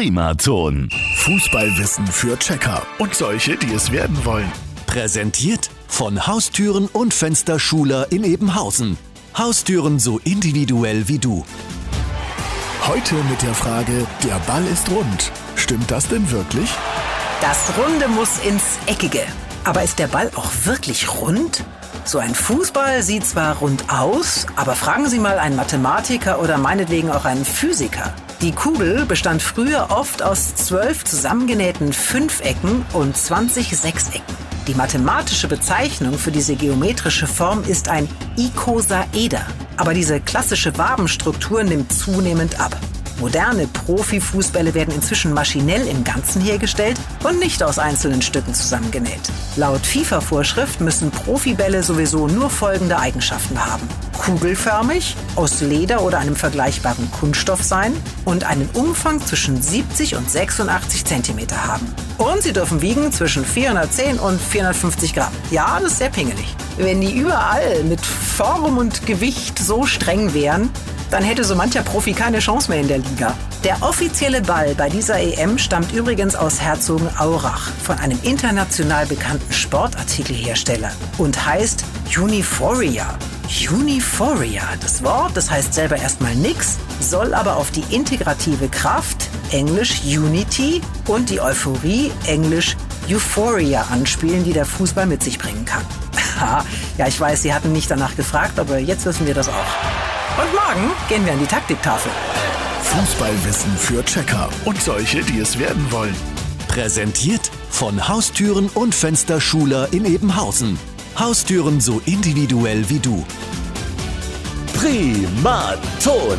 Primaton. Fußballwissen für Checker und solche, die es werden wollen. Präsentiert von Haustüren und Fensterschuler in Ebenhausen. Haustüren so individuell wie du. Heute mit der Frage, der Ball ist rund. Stimmt das denn wirklich? Das Runde muss ins Eckige. Aber ist der Ball auch wirklich rund? So ein Fußball sieht zwar rund aus, aber fragen Sie mal einen Mathematiker oder meinetwegen auch einen Physiker. Die Kugel bestand früher oft aus zwölf zusammengenähten Fünfecken und 20 Sechsecken. Die mathematische Bezeichnung für diese geometrische Form ist ein Ikosaeder. Aber diese klassische Wabenstruktur nimmt zunehmend ab. Moderne Profifußbälle werden inzwischen maschinell im Ganzen hergestellt und nicht aus einzelnen Stücken zusammengenäht. Laut FIFA-Vorschrift müssen Profibälle sowieso nur folgende Eigenschaften haben. Kugelförmig, aus Leder oder einem vergleichbaren Kunststoff sein und einen Umfang zwischen 70 und 86 cm haben. Und sie dürfen wiegen zwischen 410 und 450 Gramm. Ja, das ist sehr pingelig. Wenn die überall mit Form und Gewicht so streng wären, dann hätte so mancher Profi keine Chance mehr in der Liga. Der offizielle Ball bei dieser EM stammt übrigens aus Herzogenaurach von einem international bekannten Sportartikelhersteller und heißt Uniforia. Uniforia, das Wort, das heißt selber erstmal nix, soll aber auf die integrative Kraft, englisch Unity, und die Euphorie, englisch Euphoria anspielen, die der Fußball mit sich bringen kann. ja, ich weiß, Sie hatten nicht danach gefragt, aber jetzt wissen wir das auch. Und morgen gehen wir an die Taktiktafel. Fußballwissen für Checker und solche, die es werden wollen. Präsentiert von Haustüren und Fensterschuler in Ebenhausen. Haustüren so individuell wie du. Primaton.